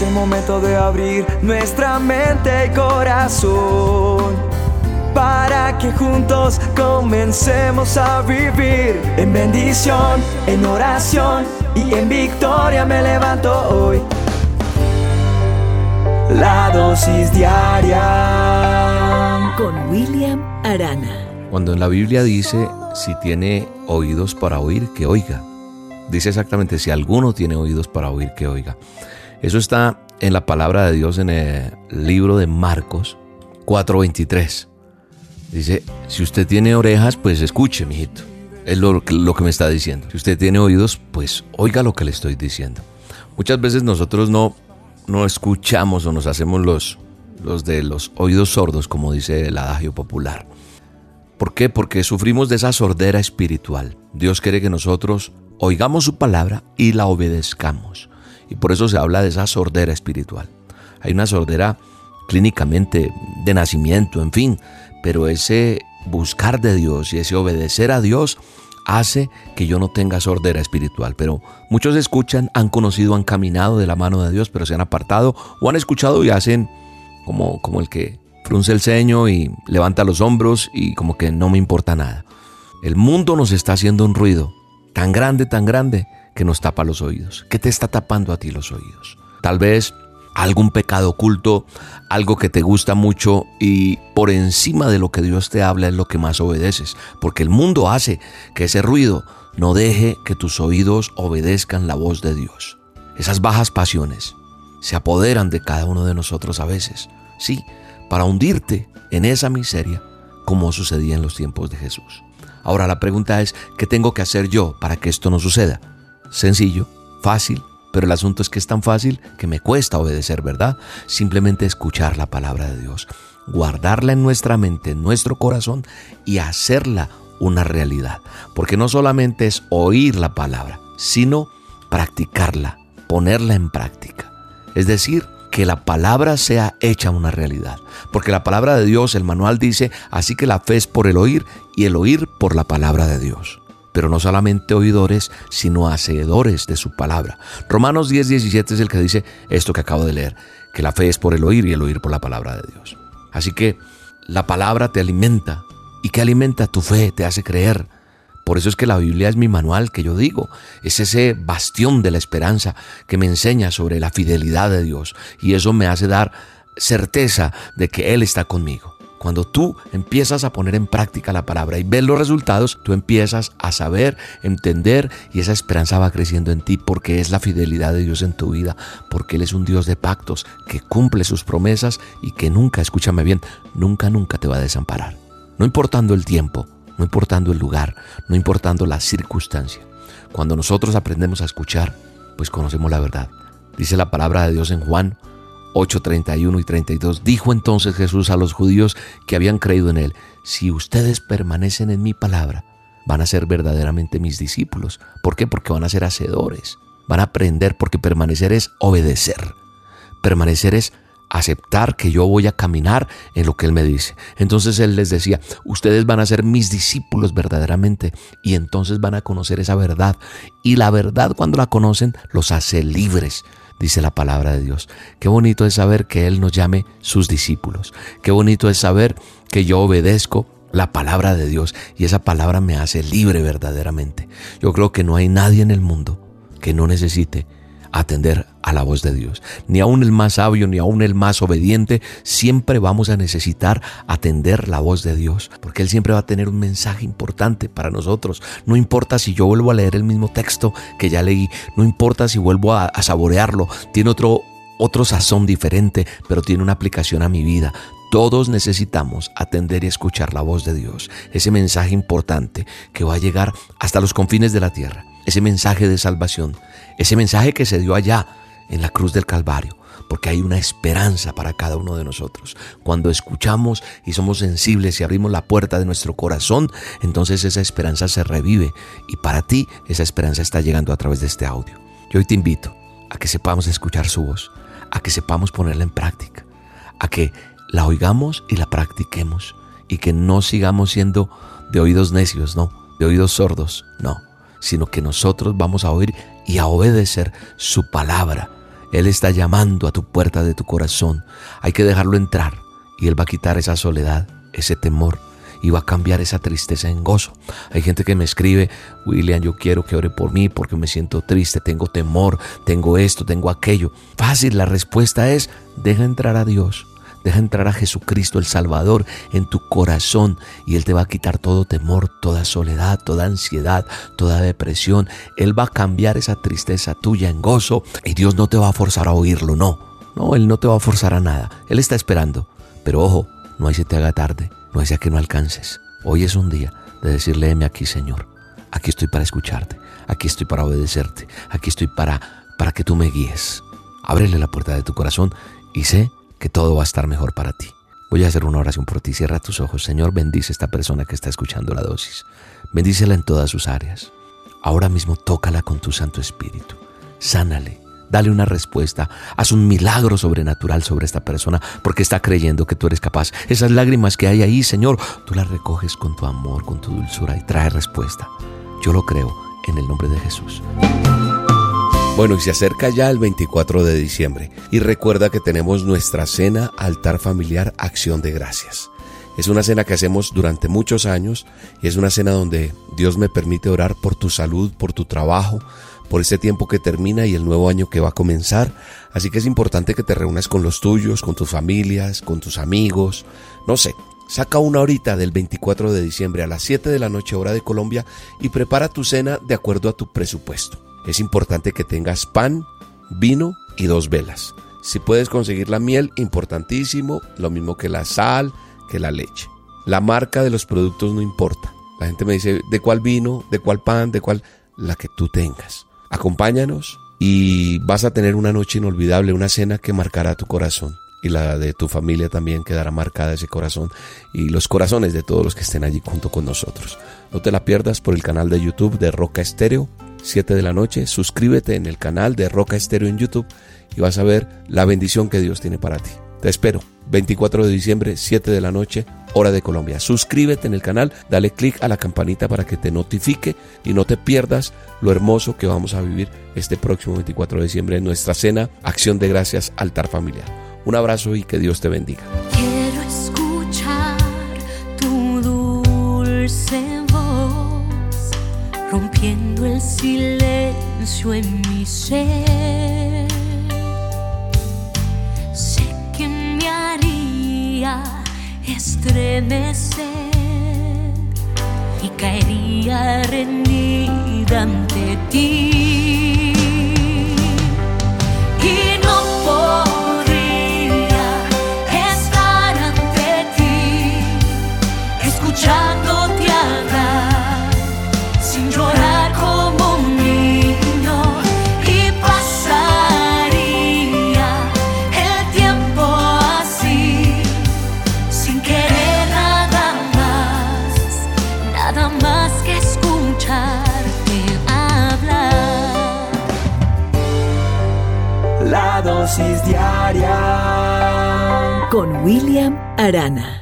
Es el momento de abrir nuestra mente y corazón para que juntos comencemos a vivir en bendición, en oración y en victoria me levanto hoy. La dosis diaria con William Arana. Cuando en la Biblia dice, si tiene oídos para oír, que oiga. Dice exactamente, si alguno tiene oídos para oír, que oiga. Eso está en la palabra de Dios en el libro de Marcos 4:23. Dice, si usted tiene orejas, pues escuche, mijito. Es lo, lo, que me está diciendo. Si usted tiene oídos, pues oiga lo que le estoy diciendo. Muchas veces nosotros no, no escuchamos o nos hacemos los, los de los oídos sordos, como dice el adagio popular. ¿Por qué? Porque sufrimos de esa sordera espiritual. Dios quiere que nosotros oigamos su palabra y la obedezcamos. Y por eso se habla de esa sordera espiritual. Hay una sordera clínicamente de nacimiento, en fin, pero ese buscar de Dios y ese obedecer a Dios hace que yo no tenga sordera espiritual. Pero muchos escuchan, han conocido, han caminado de la mano de Dios, pero se han apartado o han escuchado y hacen como, como el que frunce el ceño y levanta los hombros y como que no me importa nada. El mundo nos está haciendo un ruido tan grande, tan grande, que nos tapa los oídos. ¿Qué te está tapando a ti los oídos? Tal vez algún pecado oculto, algo que te gusta mucho y por encima de lo que Dios te habla es lo que más obedeces, porque el mundo hace que ese ruido no deje que tus oídos obedezcan la voz de Dios. Esas bajas pasiones se apoderan de cada uno de nosotros a veces, sí, para hundirte en esa miseria como sucedía en los tiempos de Jesús. Ahora la pregunta es, ¿qué tengo que hacer yo para que esto no suceda? Sencillo, fácil, pero el asunto es que es tan fácil que me cuesta obedecer, ¿verdad? Simplemente escuchar la palabra de Dios, guardarla en nuestra mente, en nuestro corazón y hacerla una realidad. Porque no solamente es oír la palabra, sino practicarla, ponerla en práctica. Es decir, que la palabra sea hecha una realidad. Porque la palabra de Dios, el manual dice, así que la fe es por el oír y el oír por la palabra de Dios pero no solamente oidores, sino hacedores de su palabra. Romanos 10, 17 es el que dice esto que acabo de leer, que la fe es por el oír y el oír por la palabra de Dios. Así que la palabra te alimenta y que alimenta tu fe, te hace creer. Por eso es que la Biblia es mi manual que yo digo, es ese bastión de la esperanza que me enseña sobre la fidelidad de Dios y eso me hace dar certeza de que Él está conmigo. Cuando tú empiezas a poner en práctica la palabra y ves los resultados, tú empiezas a saber, entender y esa esperanza va creciendo en ti porque es la fidelidad de Dios en tu vida, porque Él es un Dios de pactos que cumple sus promesas y que nunca, escúchame bien, nunca, nunca te va a desamparar. No importando el tiempo, no importando el lugar, no importando la circunstancia. Cuando nosotros aprendemos a escuchar, pues conocemos la verdad. Dice la palabra de Dios en Juan 8, 31 y 32. Dijo entonces Jesús a los judíos que habían creído en él, si ustedes permanecen en mi palabra, van a ser verdaderamente mis discípulos. ¿Por qué? Porque van a ser hacedores, van a aprender, porque permanecer es obedecer. Permanecer es aceptar que yo voy a caminar en lo que Él me dice. Entonces Él les decía, ustedes van a ser mis discípulos verdaderamente y entonces van a conocer esa verdad. Y la verdad cuando la conocen los hace libres dice la palabra de Dios. Qué bonito es saber que Él nos llame sus discípulos. Qué bonito es saber que yo obedezco la palabra de Dios y esa palabra me hace libre verdaderamente. Yo creo que no hay nadie en el mundo que no necesite atender a la voz de Dios. Ni aún el más sabio, ni aún el más obediente, siempre vamos a necesitar atender la voz de Dios, porque Él siempre va a tener un mensaje importante para nosotros. No importa si yo vuelvo a leer el mismo texto que ya leí, no importa si vuelvo a, saborearlo, tiene otro, otro sazón diferente, pero tiene una aplicación a mi vida. Todos necesitamos atender y escuchar la voz de Dios, ese mensaje importante que va a llegar hasta los confines de la tierra, ese mensaje de salvación, ese mensaje que se dio allá en la cruz del Calvario, porque hay una esperanza para cada uno de nosotros. Cuando escuchamos y somos sensibles y abrimos la puerta de nuestro corazón, entonces esa esperanza se revive y para ti esa esperanza está llegando a través de este audio. Yo hoy te invito a que sepamos escuchar su voz, a que sepamos ponerla en práctica, a que la oigamos y la practiquemos y que no sigamos siendo de oídos necios, no, de oídos sordos, no, sino que nosotros vamos a oír y a obedecer su palabra Él está llamando a tu puerta de tu corazón. Hay que dejarlo entrar y Él va a quitar esa soledad, ese temor y va a cambiar esa tristeza en gozo. Hay gente que me escribe, William, yo quiero que ore por mí porque me siento triste, tengo temor, tengo esto, tengo aquello. Fácil, la respuesta es, deja entrar a Dios. Deja entrar a Jesucristo el Salvador en tu corazón y Él te va a quitar todo temor, toda soledad, toda ansiedad, toda depresión. Él va a cambiar esa tristeza tuya en gozo y Dios no te va a forzar a oírlo, no. No, Él no te va a forzar a nada. Él está esperando. Pero ojo, no hay se te haga tarde no ya que no alcances. Hoy es un día de decirle, heme aquí, Señor. Aquí estoy para escucharte. Aquí estoy para obedecerte. Aquí estoy para, para que tú me guíes. Ábrele la puerta de tu corazón y sé que todo va a estar mejor para ti. Voy a hacer una oración por ti. Cierra tus ojos. Señor, bendice a esta persona que está escuchando la dosis. Bendícela en todas sus áreas. Ahora mismo tócala con tu Santo Espíritu. Sánale Dale una respuesta. Haz un milagro sobrenatural sobre esta persona porque está creyendo que tú eres capaz. Esas lágrimas que hay ahí, Señor, tú las recoges con tu amor, con tu dulzura y trae respuesta. Yo lo creo en el nombre de Jesús. Bueno, y se acerca ya el 24 de diciembre y recuerda que tenemos nuestra cena altar familiar Acción de Gracias. Es una cena que hacemos durante muchos años y es una cena donde Dios me permite orar por tu salud, por tu trabajo, por ese tiempo que termina y el nuevo año que va a comenzar. Así que es importante que te reúnas con los tuyos, con tus familias, con tus amigos. No sé, saca una horita del 24 de diciembre a las 7 de la noche hora de Colombia y prepara tu cena de acuerdo a tu presupuesto. Es importante que tengas pan, vino y dos velas. Si puedes conseguir la miel, importantísimo, lo mismo que la sal, que la leche. La marca de los productos no importa. La gente me dice, ¿de cuál vino? ¿De cuál pan? ¿De cuál? La que tú tengas. Acompáñanos y vas a tener una noche inolvidable, una cena que marcará tu corazón y la de tu familia también quedará marcada ese corazón y los corazones de todos los que estén allí junto con nosotros. No te la pierdas por el canal de YouTube de Roca Estéreo, 7 de la noche. Suscríbete en el canal de Roca Estéreo en YouTube y vas a ver la bendición que Dios tiene para ti. Te espero, 24 de diciembre, 7 de la noche, hora de Colombia. Suscríbete en el canal, dale click a la campanita para que te notifique y no te pierdas lo hermoso que vamos a vivir este próximo 24 de diciembre en nuestra cena Acción de Gracias Altar Familiar. Un abrazo y que Dios te bendiga. Rompiendo el silencio en mi ser. Sé que me haría estremecer y caería rendida ante ti. Con William Arana.